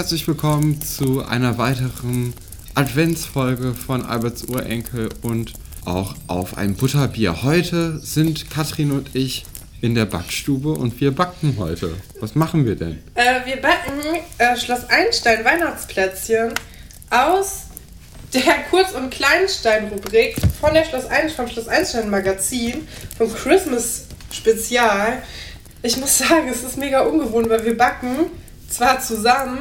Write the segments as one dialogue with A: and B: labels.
A: herzlich willkommen zu einer weiteren Adventsfolge von Alberts Urenkel und auch auf ein Butterbier. Heute sind Katrin und ich in der Backstube und wir backen heute. Was machen wir denn?
B: Äh, wir backen äh, Schloss Einstein Weihnachtsplätzchen aus der Kurz- und Kleinstein-Rubrik von der Schloss Einstein, vom Schloss Einstein Magazin, vom Christmas Spezial. Ich muss sagen, es ist mega ungewohnt, weil wir backen zwar zusammen,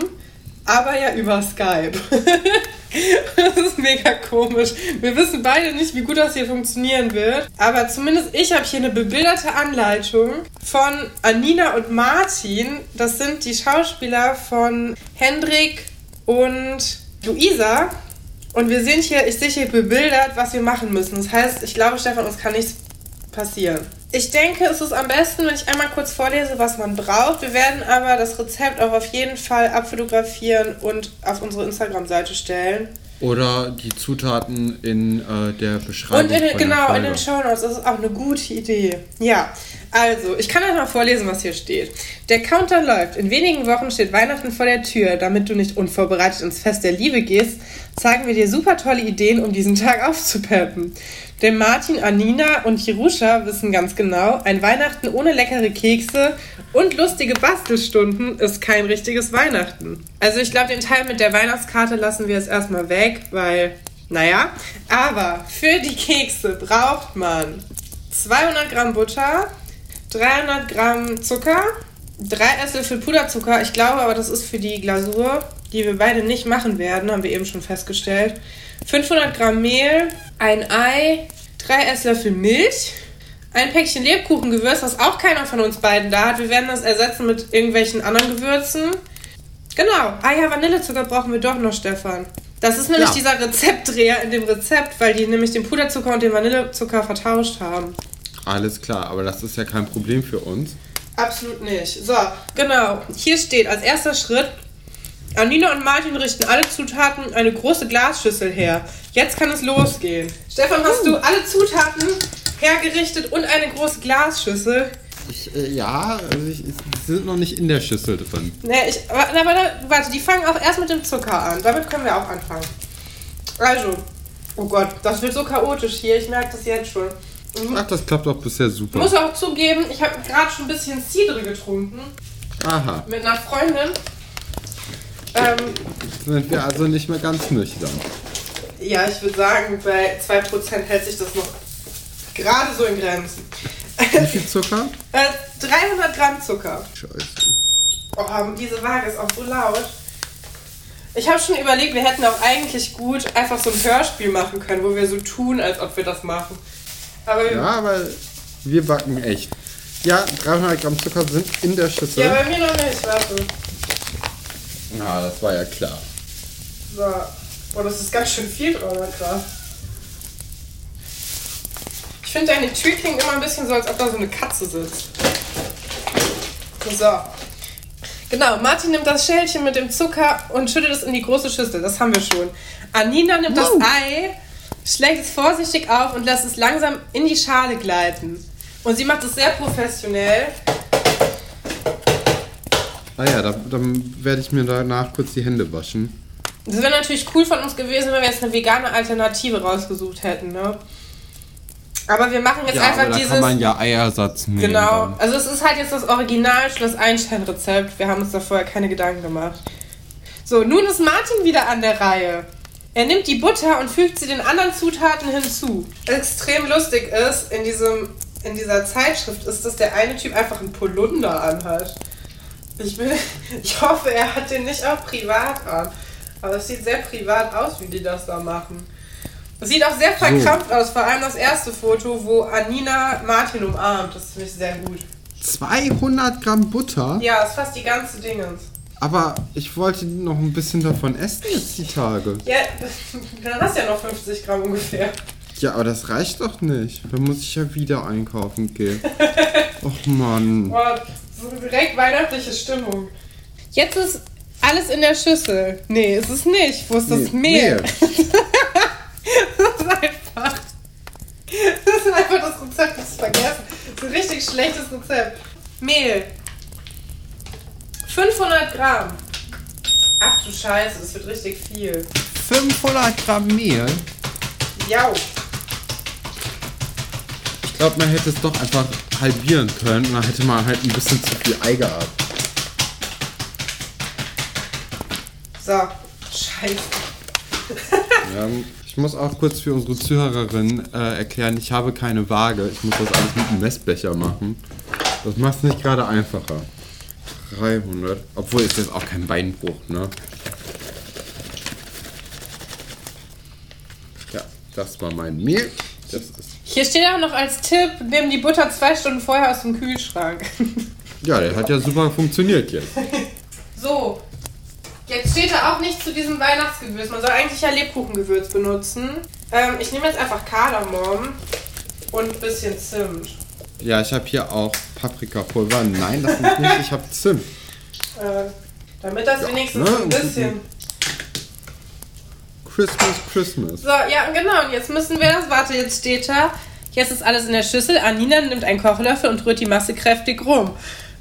B: aber ja über Skype. das ist mega komisch. Wir wissen beide nicht, wie gut das hier funktionieren wird. Aber zumindest ich habe hier eine bebilderte Anleitung von Anina und Martin. Das sind die Schauspieler von Hendrik und Luisa. Und wir sind hier, ich sehe hier bebildert, was wir machen müssen. Das heißt, ich glaube, Stefan, uns kann nichts passieren. Ich denke, es ist am besten, wenn ich einmal kurz vorlese, was man braucht. Wir werden aber das Rezept auch auf jeden Fall abfotografieren und auf unsere Instagram-Seite stellen.
A: Oder die Zutaten in äh, der Beschreibung.
B: Und in genau, in den Show Notes. Das ist auch eine gute Idee. Ja, also, ich kann euch mal vorlesen, was hier steht. Der Counter läuft. In wenigen Wochen steht Weihnachten vor der Tür. Damit du nicht unvorbereitet ins Fest der Liebe gehst, zeigen wir dir super tolle Ideen, um diesen Tag aufzupeppen. Denn Martin, Anina und Jerusha wissen ganz genau, ein Weihnachten ohne leckere Kekse und lustige Bastelstunden ist kein richtiges Weihnachten. Also ich glaube, den Teil mit der Weihnachtskarte lassen wir jetzt erstmal weg, weil, naja. Aber für die Kekse braucht man 200 Gramm Butter, 300 Gramm Zucker, 3 Esslöffel Puderzucker. Ich glaube aber, das ist für die Glasur, die wir beide nicht machen werden, haben wir eben schon festgestellt. 500 Gramm Mehl, ein Ei, 3 Esslöffel Milch, ein Päckchen Lebkuchengewürz, was auch keiner von uns beiden da hat. Wir werden das ersetzen mit irgendwelchen anderen Gewürzen. Genau. Ah ja, Vanillezucker brauchen wir doch noch, Stefan. Das ist nämlich
A: Ja.
B: dieser Rezeptdreher in dem Rezept, weil die nämlich den Puderzucker und den Vanillezucker vertauscht haben.
A: Alles klar, aber das ist ja kein Problem für uns.
B: Absolut nicht. So, genau. Hier steht als erster Schritt, Anina und Martin richten alle Zutaten eine große Glasschüssel her. Jetzt kann es losgehen. Stefan, hast du alle Zutaten hergerichtet und eine große Glasschüssel?
A: Ich, äh, ja, also ich, sie sind noch nicht in der Schüssel drin.
B: Ne, ich, aber, warte, die fangen auch erst mit dem Zucker an. Damit können wir auch anfangen. Also, oh Gott, das wird so chaotisch hier. Ich merke das jetzt schon. Ich
A: Ach, das klappt doch bisher super.
B: muss auch zugeben, ich habe gerade schon ein bisschen Cidre getrunken
A: Aha,
B: mit einer Freundin. Ähm,
A: sind wir also nicht mehr ganz nüchtern.
B: Ja, ich würde sagen, bei 2% hält sich das noch gerade so in Grenzen.
A: Wie viel Zucker?
B: Äh, 300 Gramm Zucker.
A: Scheiße.
B: Oh, diese Waage ist auch so laut. Ich habe schon überlegt, wir hätten auch eigentlich gut einfach so ein Hörspiel machen können, wo wir so tun, als ob wir das machen. Aber wir,
A: Ja, aber wir backen echt. Ja, 300 Gramm Zucker sind in der Schüssel.
B: ja, bei mir noch nicht, warte.
A: Ja, das war ja klar.
B: So. Oh, das ist ganz schön viel 300 Gramm. Ich finde, deine Tür klingt immer ein bisschen so, als ob da so eine Katze sitzt. So. Genau, Martin nimmt das Schälchen mit dem Zucker und schüttet es in die große Schüssel. Das haben wir schon. Anina nimmt das Ei, schlägt es vorsichtig auf und lässt es langsam in die Schale gleiten. Und sie macht es sehr professionell.
A: Ah ja, da, dann werde ich mir danach kurz die Hände waschen.
B: Das wäre natürlich cool von uns gewesen, wenn wir jetzt eine vegane Alternative rausgesucht hätten, ne? Aber wir machen jetzt
A: Ja,
B: einfach
A: aber da
B: dieses.
A: kann man ja Eiersatz nehmen.
B: Genau,
A: dann.
B: also es ist halt jetzt das Original Schloss Einstein-Rezept. Wir haben uns da vorher keine Gedanken gemacht. So, nun ist Martin wieder an der Reihe. Er nimmt die Butter und fügt sie den anderen Zutaten hinzu. Extrem lustig ist, in, diesem, in dieser Zeitschrift ist, dass der eine Typ einfach einen Polunder anhat. Ich, will, ich hoffe, er hat den nicht auch privat an. Aber es sieht sehr privat aus, wie die das da machen. Es sieht auch sehr verkrampft aus, vor allem das erste Foto, wo Anina Martin umarmt. Das finde ich sehr gut.
A: 200 Gramm Butter?
B: Ja, ist fast die ganze Dingens.
A: Aber ich wollte noch ein bisschen davon essen jetzt die Tage.
B: Ja, dann hast du ja noch 50 Gramm ungefähr.
A: Ja, aber das reicht doch nicht. Dann muss ich ja wieder einkaufen gehen. Och Mann.
B: Boah, so direkt weihnachtliche Stimmung. Jetzt ist alles in der Schüssel. Nee, ist es nicht. Wo ist das
A: Nee,
B: Mehl?
A: Mehl.
B: das ist einfach. Das ist einfach das Rezept, das ist vergessen. Das ist ein richtig schlechtes Rezept. Mehl. 500 Gramm. Ach du Scheiße, das wird richtig viel.
A: 500 Gramm Mehl?
B: Ja.
A: Ich glaube, man hätte es doch einfach halbieren können und dann hätte man halt ein bisschen zu viel Ei gehabt.
B: So. Scheiße.
A: Ja, ich muss auch kurz für unsere Zuhörerin äh, erklären, ich habe keine Waage. Ich muss das alles mit einem Messbecher machen. Das macht es nicht gerade einfacher. 300. Obwohl ist jetzt auch kein Beinbruch, ne? Ja, das war mein Mehl. Das ist,
B: Hier steht auch noch als Tipp, nimm die Butter zwei Stunden vorher aus dem Kühlschrank.
A: ja, der hat ja super funktioniert jetzt.
B: So. Jetzt steht da auch nicht zu diesem Weihnachtsgewürz. Man soll eigentlich ja Lebkuchengewürz benutzen. Ähm, ich nehme jetzt einfach Kardamom und ein bisschen Zimt.
A: Ja, ich habe hier auch Paprikapulver. Nein, das ist nicht. Ich habe Zimt.
B: Äh, damit das wenigstens
A: ne,
B: ein bisschen.
A: Christmas, Christmas.
B: So, ja, genau. Und jetzt müssen wir das. Warte, jetzt steht da. Jetzt ist alles in der Schüssel. Anina nimmt einen Kochlöffel und rührt die Masse kräftig rum.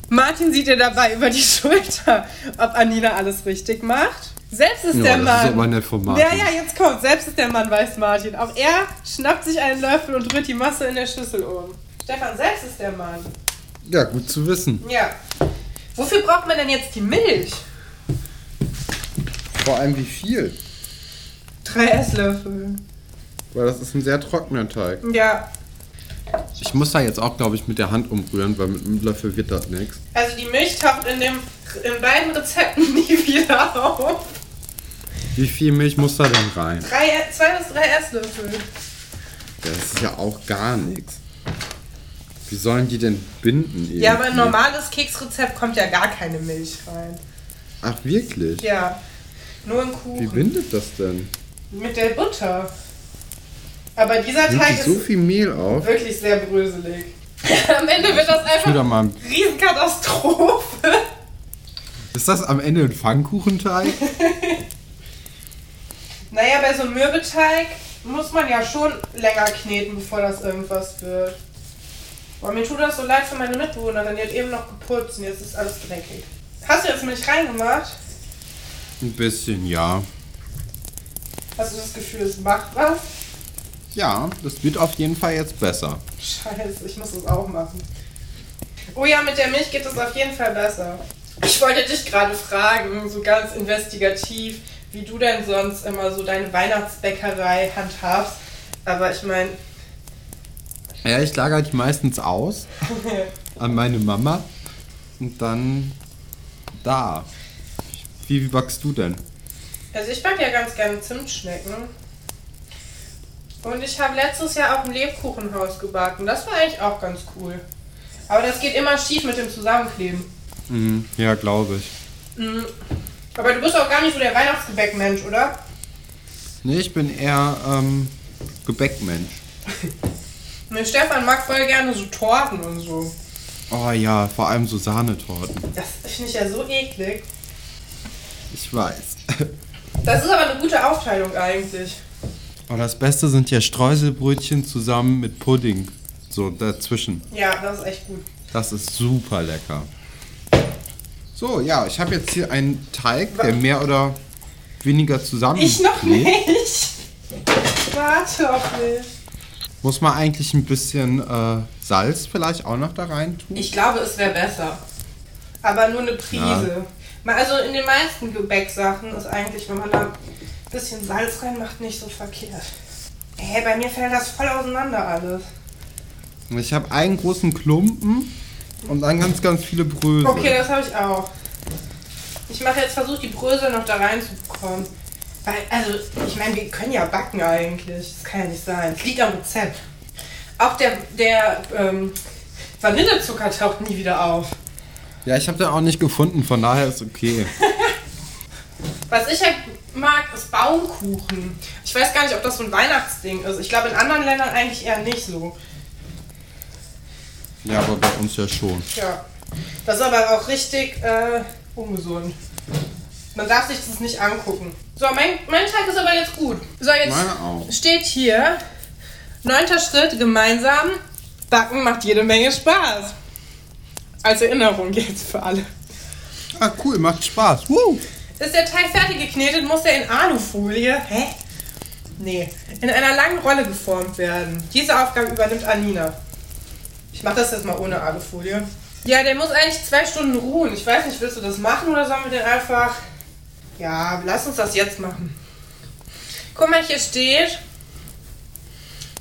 B: Martin sieht ihr dabei über die Schulter, ob Anina alles richtig macht. Selbst ist
A: Ja,
B: der
A: das
B: Mann.
A: ist aber nett von Martin.
B: Ja, ja, jetzt kommt. Selbst ist der Mann, weiß Martin. Auch er schnappt sich einen Löffel und rührt die Masse in der Schüssel um. Stefan, selbst ist der Mann.
A: Ja, gut zu wissen.
B: Ja. Wofür braucht man denn jetzt die Milch?
A: Vor allem wie viel?
B: Drei Esslöffel.
A: Weil das ist ein sehr trockener Teig.
B: Ja.
A: Ich muss da jetzt auch, glaube ich, mit der Hand umrühren, weil mit einem Löffel wird das nichts.
B: Also die Milch taucht in, dem, in beiden Rezepten nie wieder auf.
A: Wie viel Milch muss da denn rein?
B: Drei, zwei bis drei Esslöffel.
A: Das ist ja auch gar nichts. Wie sollen die denn binden? Irgendwie?
B: Ja, aber ein normales Keksrezept kommt ja gar keine Milch rein.
A: Ach, wirklich?
B: Ja. Nur im
A: Wie
B: Kuchen.
A: bindet das denn?
B: Mit der Butter. Aber dieser
A: Nimmt
B: Teig ist
A: so viel Mehl auf?
B: wirklich sehr bröselig. Am Ende wird das einfach
A: mal.
B: eine Riesenkatastrophe.
A: Ist das am Ende ein Pfannkuchenteig?
B: Naja, bei so einem Mürbeteig muss man ja schon länger kneten, bevor das irgendwas wird. Boah, mir tut das so leid für meine Mitbewohnerin, die hat eben noch geputzt und jetzt ist alles dreckig. Hast du jetzt Milch reingemacht?
A: Ein bisschen, ja.
B: Hast du das Gefühl, es macht was?
A: Ja, das wird auf jeden Fall jetzt besser.
B: Scheiße, ich muss das auch machen. Oh ja, mit der Milch geht es auf jeden Fall besser. Ich wollte dich gerade fragen, so ganz investigativ, wie du denn sonst immer so deine Weihnachtsbäckerei handhabst. Aber ich meine,
A: Ja, ich lagere die meistens aus an meine Mama und dann da. Wie, wie backst du denn?
B: also ich mag ja ganz gerne Zimtschnecken. Und ich habe letztes Jahr auch ein Lebkuchenhaus gebacken. Das war eigentlich auch ganz cool. Aber das geht immer schief mit dem Zusammenkleben.
A: Mhm, ja, glaube ich.
B: Mhm. Aber du bist auch gar nicht so der Weihnachtsgebäckmensch, oder?
A: Nee, ich bin eher ähm, Gebäckmensch.
B: Ne, Stefan mag voll gerne so Torten und so.
A: Oh ja, vor allem so Sahnetorten.
B: Das finde ich ja so eklig.
A: Ich weiß.
B: Das ist aber eine gute Aufteilung eigentlich.
A: Aber das Beste sind ja Streuselbrötchen zusammen mit Pudding. So dazwischen.
B: Ja, das ist echt gut.
A: Das ist super lecker. So, ja, ich habe jetzt hier einen Teig, der mehr oder weniger zusammen
B: Ich noch nicht. Warte auf mich.
A: Muss man eigentlich ein bisschen äh, Salz vielleicht auch noch da rein tun?
B: Ich glaube, es wäre besser. Aber nur eine Prise. Mal- Also in den meisten Gebäcksachen ist eigentlich, wenn man da ein bisschen Salz reinmacht, nicht so verkehrt. Hey, bei mir fällt das voll auseinander alles.
A: Ich habe einen großen Klumpen und dann ganz, ganz viele Brösel.
B: Okay, das habe ich auch. Ich mache jetzt versucht, die Brösel noch da reinzubekommen. Weil, also, ich meine, wir können ja backen eigentlich. Das kann ja nicht sein. Es liegt am Rezept. Auch der, der ähm, Vanillezucker taucht nie wieder auf.
A: Ja, ich habe den auch nicht gefunden, von daher ist okay.
B: Was ich halt mag, ist Baumkuchen. Ich weiß gar nicht, ob das so ein Weihnachtsding ist. Ich glaube, in anderen Ländern eigentlich eher nicht so.
A: Ja, aber bei uns ja schon.
B: Ja. Das ist aber auch richtig äh, ungesund. Man darf sich das nicht angucken. So, mein, mein Tag ist aber jetzt gut. So, jetzt steht hier, neunter Schritt, gemeinsam. Backen macht jede Menge Spaß. Als Erinnerung jetzt für alle.
A: Ah, cool, macht Spaß. Woo.
B: Ist der Teig fertig geknetet, muss er in Alufolie, hä? Nee, in einer langen Rolle geformt werden. Diese Aufgabe übernimmt Anina. Ich mache das jetzt mal ohne Alufolie. Ja, der muss eigentlich zwei Stunden ruhen. Ich weiß nicht, willst du das machen oder sollen wir den einfach... Ja, lass uns das jetzt machen. Guck mal, hier steht...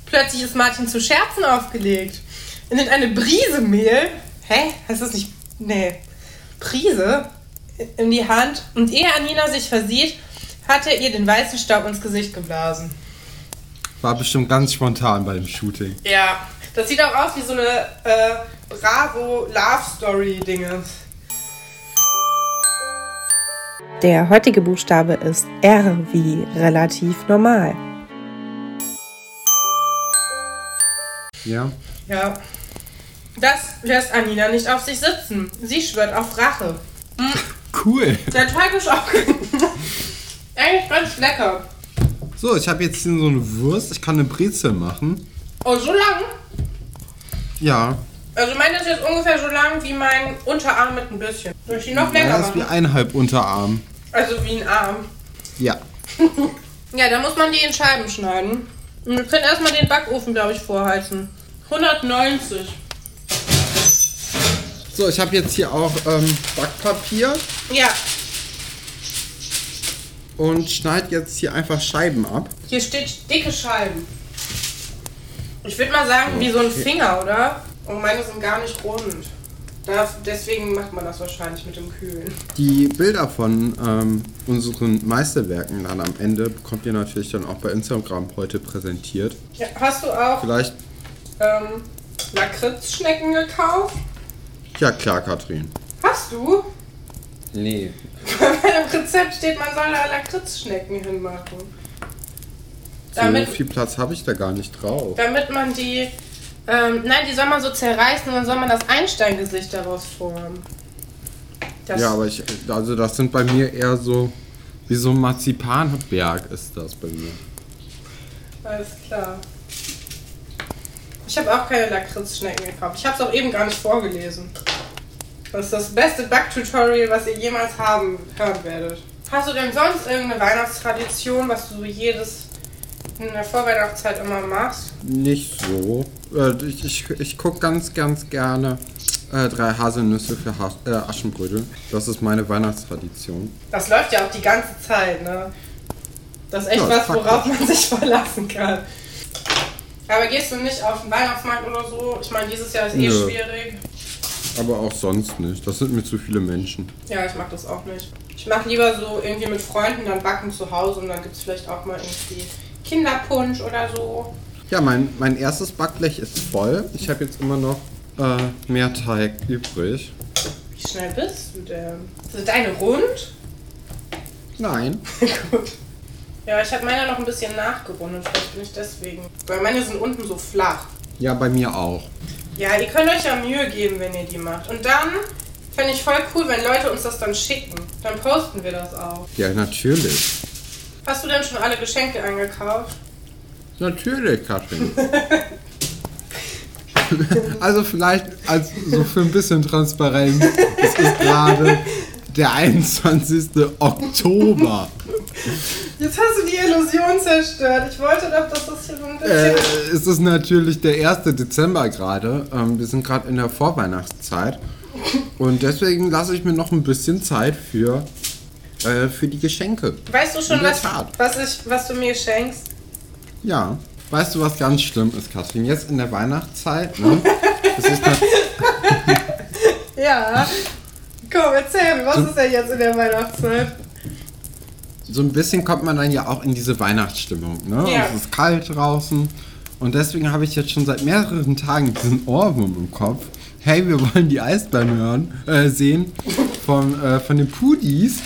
B: Plötzlich ist Martin zu Scherzen aufgelegt. Er nimmt eine Brise Mehl. Hä? Heißt das nicht... Nee. Prise in die Hand und ehe Anina sich versieht, hat er ihr den weißen Staub ins Gesicht geblasen.
A: War bestimmt ganz spontan bei dem Shooting.
B: Ja, das sieht auch aus wie so eine äh, Bravo Love Story Dinge.
C: Der heutige Buchstabe ist R wie relativ normal.
A: Ja.
B: Ja. Das lässt Anina nicht auf sich sitzen. Sie schwört auf Rache.
A: Cool.
B: Der Teig ist auch eigentlich ganz lecker.
A: So, ich habe jetzt hier so eine Wurst. Ich kann eine Brezel machen.
B: Oh, so lang?
A: Ja.
B: Also meine ist jetzt ungefähr so lang wie mein Unterarm mit ein bisschen. Soll ich die noch länger
A: Das ist wie
B: machen?
A: eineinhalb Unterarm.
B: Also wie ein Arm.
A: Ja.
B: Ja, da muss man die in Scheiben schneiden. Und wir können erstmal den Backofen, glaube ich, vorheizen. 190.
A: So, ich habe jetzt hier auch ähm, Backpapier
B: Ja,
A: und schneide jetzt hier einfach Scheiben ab.
B: hier steht dicke Scheiben. Ich würde mal sagen, wie so ein Finger, oder? Und meine sind gar nicht rund. Da, deswegen macht man das wahrscheinlich mit dem Kühlen.
A: Die Bilder von ähm, unseren Meisterwerken dann am Ende bekommt ihr natürlich dann auch bei Instagram heute präsentiert.
B: Ja, hast du auch
A: Vielleicht,
B: ähm, Lakritzschnecken gekauft?
A: ja klar, Katrin.
B: Hast du?
A: Nee.
B: Bei meinem Rezept steht, man soll da Lakritzschnecken hinmachen.
A: So
B: Damit,
A: viel Platz habe ich da gar nicht drauf.
B: damit man die. Ähm, nein, die soll man so zerreißen und dann soll man das Einsteingesicht daraus formen. Das,
A: Ja, aber ich, also das sind bei mir eher so, wie so ein Marzipanberg ist das bei mir.
B: Alles klar. Ich habe auch keine Lakritzschnecken gekauft. Ich habe es auch eben gar nicht vorgelesen. Das ist das beste Backtutorial, was ihr jemals haben hören werdet. Hast du denn sonst irgendeine Weihnachtstradition, was du jedes in der Vorweihnachtszeit immer machst?
A: Nicht so. Äh, ich ich, ich gucke ganz, ganz gerne äh, drei Haselnüsse für ha äh, Aschenbrödel. Das ist meine Weihnachtstradition.
B: Das läuft ja auch die ganze Zeit, ne? Das ist echt
A: Ja,
B: was, worauf man sich verlassen kann. Aber gehst du nicht auf den Weihnachtsmarkt oder so? Ich meine, dieses Jahr ist eh
A: Nö.
B: schwierig.
A: Aber auch sonst nicht. Das sind mir zu viele Menschen.
B: Ja, ich mag das auch nicht. Ich mag lieber so irgendwie mit Freunden dann backen zu Hause und dann gibt es vielleicht auch mal irgendwie Kinderpunsch oder so.
A: Ja, mein, mein erstes Backblech ist voll. Ich habe jetzt immer noch äh, mehr Teig übrig.
B: Wie schnell bist du denn? Sind deine rund?
A: Nein.
B: Gut. Ja, ich habe meine noch ein bisschen nachgerundet, vielleicht bin ich deswegen. Weil meine sind unten so flach.
A: Ja, bei mir auch.
B: Ja, ihr könnt euch ja Mühe geben, wenn ihr die macht. Und dann fände ich voll cool, wenn Leute uns das dann schicken. Dann posten wir das auch.
A: Ja, natürlich.
B: Hast du denn schon alle Geschenke eingekauft?
A: Natürlich, Katrin. also vielleicht als so für ein bisschen Transparenz. Es ist gerade der 21. Oktober.
B: Jetzt hast du die Illusion zerstört. Ich wollte doch, dass das hier so ein
A: Äh,
B: bisschen.
A: es ist natürlich der 1. Dezember gerade. Ähm, wir sind gerade in der Vorweihnachtszeit. Und deswegen lasse ich mir noch ein bisschen Zeit für, äh, für die Geschenke.
B: weißt du schon, was, was, ich, was du mir schenkst?
A: Ja. Weißt du, was ganz schlimm ist, Katrin? Jetzt in der Weihnachtszeit, ne?
B: Ja. Komm, erzähl mir, was ist denn jetzt in der Weihnachtszeit?
A: so ein bisschen kommt man dann ja auch in diese Weihnachtsstimmung, ne?
B: Ja.
A: Es ist kalt draußen. Und deswegen habe ich jetzt schon seit mehreren Tagen diesen Ohrwurm im Kopf. Hey, wir wollen die Eisbären hören, äh, sehen von, äh, von den Pudis.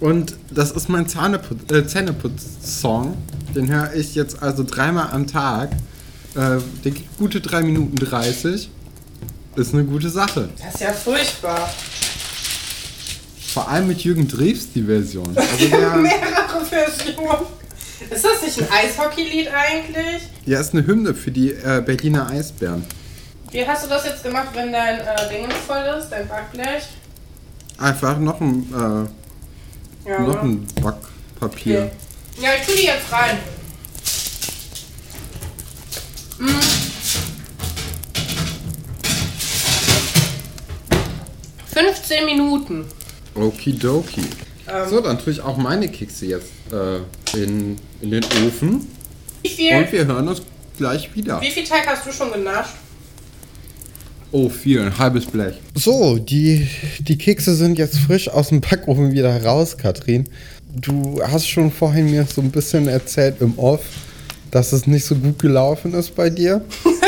A: Und das ist mein Zahneputz, äh, Zähneputz-Song. Den höre ich jetzt also dreimal am Tag. Äh, der geht gute 3 Minuten 30. Ist eine gute Sache.
B: Das ist ja furchtbar.
A: Vor allem mit Jürgen Drews die Version. Also der,
B: Mehrere Versionen. Ist das nicht ein Eishockey-Lied eigentlich?
A: ja, ist eine Hymne für die äh, Berliner Eisbären.
B: Wie hast du das jetzt gemacht, wenn dein äh, Ding voll ist, dein Backblech?
A: Einfach noch ein,
B: Ja,
A: noch ein Backpapier.
B: Ja, ich tue die jetzt rein. Mm. 15 Minuten.
A: Okidoki.
B: Ähm.
A: So, dann tue ich auch meine Kekse jetzt äh, in, in den Ofen.
B: Wie viel,
A: Und wir hören uns gleich wieder.
B: wie viel Teig hast du schon genascht?
A: Oh, viel, ein halbes Blech. So, die, die Kekse sind jetzt frisch aus dem Backofen wieder raus, Katrin. Du hast schon vorhin mir so ein bisschen erzählt im Off, dass es nicht so gut gelaufen ist bei dir.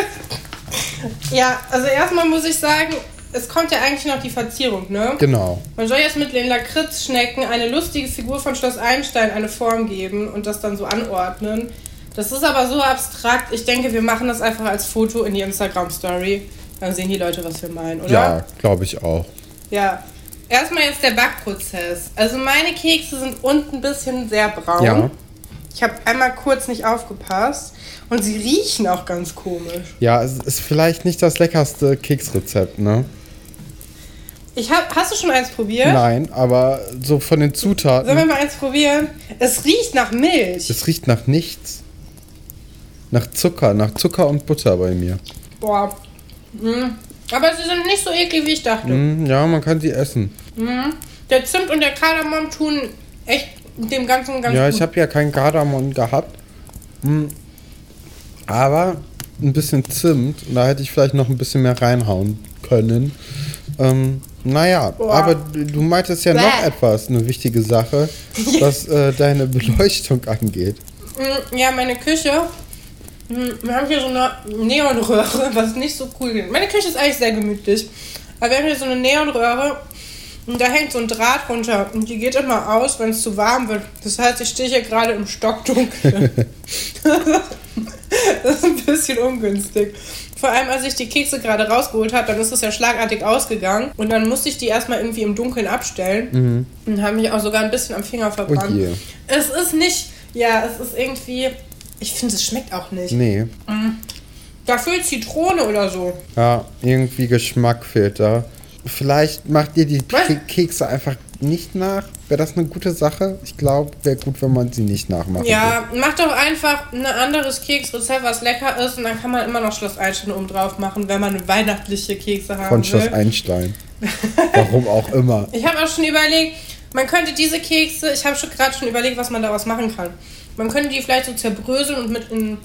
B: Ja, also erstmal muss ich sagen, es kommt ja eigentlich noch die Verzierung, ne?
A: Genau.
B: Man soll jetzt mit den Lakritzschnecken eine lustige Figur von Schloss Einstein eine Form geben und das dann so anordnen. Das ist aber so abstrakt. Ich denke, wir machen das einfach als Foto in die Instagram-Story. Dann sehen die Leute, was wir meinen, oder?
A: Ja, glaube ich auch.
B: Ja. Erstmal jetzt der Backprozess. Also meine Kekse sind unten ein bisschen sehr braun.
A: Ja.
B: Ich habe einmal kurz nicht aufgepasst. Und sie riechen auch ganz komisch.
A: Ja, es ist vielleicht nicht das leckerste Keksrezept, ne?
B: Ich hab, hast du schon eins probiert?
A: Nein, aber so von den
B: Sollen wir
A: Zutaten.
B: mal eins probieren? Es riecht nach Milch.
A: Es riecht nach nichts. Nach Zucker, nach Zucker und Butter bei mir.
B: Boah. Mhm. Aber sie sind nicht so eklig, wie ich dachte.
A: Mm, ja, man kann sie essen.
B: Mhm. Der Zimt und der Kardamom tun echt dem Ganzen ganz
A: Ja,
B: gut.
A: ich habe ja kein Kardamom gehabt. Mm, Aber ein bisschen Zimt, da hätte ich vielleicht noch ein bisschen mehr reinhauen können. Ähm, naja,
B: Boah.
A: aber du meintest ja noch
B: Bäh.
A: etwas, eine wichtige Sache, was äh, deine Beleuchtung angeht.
B: Mm, Ja, meine Küche. Mm, Wir haben hier so eine Neonröhre, was nicht so cool ist. Meine Küche ist eigentlich sehr gemütlich. Aber wir haben hier so eine Neonröhre und da hängt so ein Draht runter und die geht immer aus, wenn es zu warm wird. Das heißt, ich stehe hier gerade im Stockdunkel. das ist ein bisschen ungünstig. Vor allem, als ich die Kekse gerade rausgeholt habe, dann ist es ja schlagartig ausgegangen. Und dann musste ich die erstmal irgendwie im Dunkeln abstellen. Und haben mich auch sogar ein bisschen am Finger verbrannt.
A: Oh.
B: Es ist nicht, ja, es ist irgendwie, ich finde, es schmeckt auch nicht.
A: Nee,
B: Da fehlt Zitrone oder so.
A: ja, irgendwie Geschmack fehlt da. Vielleicht macht ihr die
B: Was?
A: Ke- Kekse einfach nicht nach. Wäre das eine gute Sache? Ich glaube, wäre gut, wenn man sie nicht nachmachen
B: Ja, mach doch einfach ein anderes Keksrezept, was lecker ist. Und dann kann man immer noch Schloss Einstein oben drauf machen, wenn man weihnachtliche Kekse haben
A: Von Schloss
B: will.
A: Einstein. Warum auch immer.
B: Ich habe auch schon überlegt, man könnte diese Kekse, ich habe schon gerade schon überlegt, was man daraus machen kann. Man könnte die vielleicht so zerbröseln und mit in,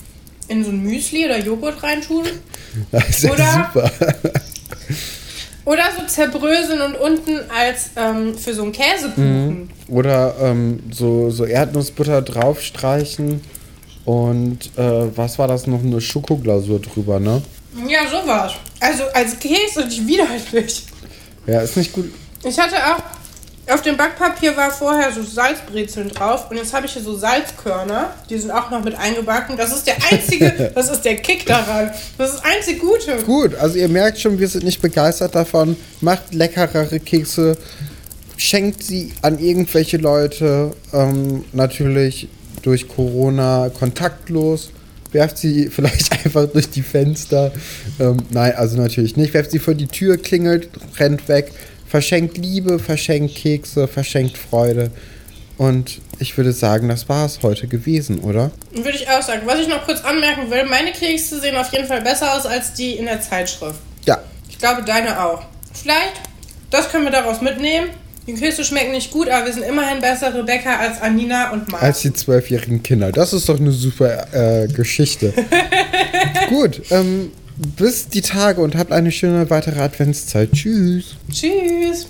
B: in so ein Müsli oder Joghurt reintun.
A: Das ist
B: Oder?
A: super.
B: Oder so zerbröseln und unten als ähm, für so einen Käsekuchen.
A: Oder ähm, so, so Erdnussbutter draufstreichen und äh, was war das noch? Eine Schokoglasur drüber, ne?
B: Ja, sowas. Also als Käse nicht widerlich.
A: Ja, ist nicht gut.
B: Ich hatte auch, auf dem Backpapier war vorher so Salzbrezeln drauf und jetzt habe ich hier so Salzkörner. Die sind auch noch mit eingebacken. Das ist der einzige, das ist der Kick daran. Das ist das einzig Gute.
A: Gut, also ihr merkt schon, wir sind nicht begeistert davon. Macht leckerere Kekse, schenkt sie an irgendwelche Leute, ähm, natürlich durch Corona kontaktlos. Werft sie vielleicht einfach durch die Fenster. Ähm, nein, also natürlich nicht. Werft sie vor die Tür, klingelt, rennt weg. Verschenkt Liebe, verschenkt Kekse, verschenkt Freude. Und ich würde sagen, das war es heute gewesen, oder?
B: Würde ich auch sagen. Was ich noch kurz anmerken will, meine Kekse sehen auf jeden Fall besser aus als die in der Zeitschrift.
A: Ja,
B: Ich glaube, deine auch. Vielleicht, das können wir daraus mitnehmen. Die Kekse schmecken nicht gut, aber wir sind immerhin bessere Bäcker als Anina und Marc.
A: als die zwölfjährigen Kinder. Das ist doch eine super äh, Geschichte. Gut, ähm, bis die Tage und habt eine schöne weitere Adventszeit. Tschüss.
B: Tschüss.